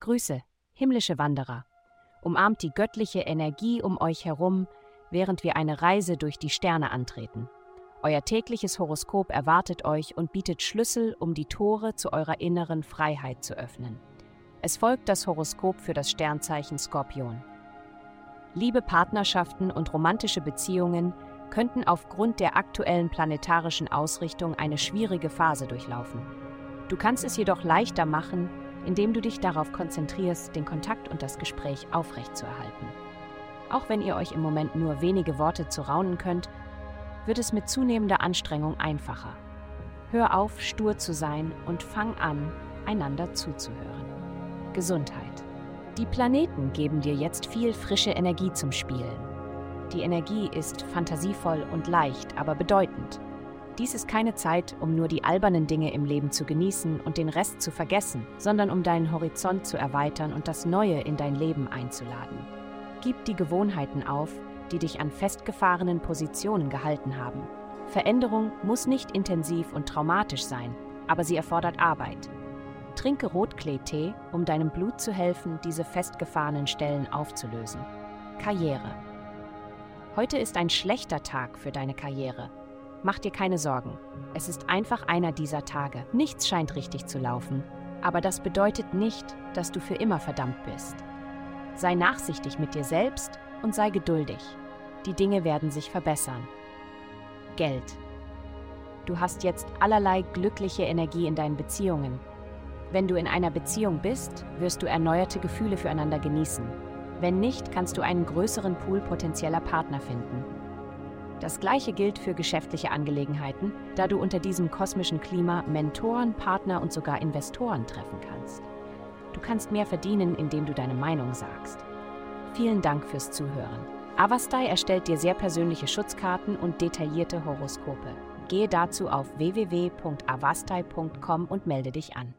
Grüße, himmlische Wanderer. Umarmt die göttliche Energie um euch herum, während wir eine Reise durch die Sterne antreten. Euer tägliches Horoskop erwartet euch und bietet Schlüssel, um die Tore zu eurer inneren Freiheit zu öffnen. Es folgt das Horoskop für das Sternzeichen Skorpion. Liebe Partnerschaften und romantische Beziehungen könnten aufgrund der aktuellen planetarischen Ausrichtung eine schwierige Phase durchlaufen. Du kannst es jedoch leichter machen, indem du dich darauf konzentrierst, den Kontakt und das Gespräch aufrechtzuerhalten. Auch wenn ihr euch im Moment nur wenige Worte zu raunen könnt, wird es mit zunehmender Anstrengung einfacher. Hör auf, stur zu sein und fang an, einander zuzuhören. Gesundheit. Die Planeten geben dir jetzt viel frische Energie zum Spielen. Die Energie ist fantasievoll und leicht, aber bedeutend. Dies ist keine Zeit, um nur die albernen Dinge im Leben zu genießen und den Rest zu vergessen, sondern um deinen Horizont zu erweitern und das Neue in dein Leben einzuladen. Gib die Gewohnheiten auf, die dich an festgefahrenen Positionen gehalten haben. Veränderung muss nicht intensiv und traumatisch sein, aber sie erfordert Arbeit. Trinke Rotklee-Tee, um deinem Blut zu helfen, diese festgefahrenen Stellen aufzulösen. Karriere. Heute ist ein schlechter Tag für deine Karriere. Mach dir keine Sorgen. Es ist einfach einer dieser Tage. Nichts scheint richtig zu laufen. Aber das bedeutet nicht, dass du für immer verdammt bist. Sei nachsichtig mit dir selbst und sei geduldig. Die Dinge werden sich verbessern. Geld. Du hast jetzt allerlei glückliche Energie in deinen Beziehungen. Wenn du in einer Beziehung bist, wirst du erneuerte Gefühle füreinander genießen. Wenn nicht, kannst du einen größeren Pool potenzieller Partner finden. Das gleiche gilt für geschäftliche Angelegenheiten, da du unter diesem kosmischen Klima Mentoren, Partner und sogar Investoren treffen kannst. Du kannst mehr verdienen, indem du deine Meinung sagst. Vielen Dank fürs Zuhören. Avastai erstellt dir sehr persönliche Schutzkarten und detaillierte Horoskope. Gehe dazu auf www.avastai.com und melde dich an.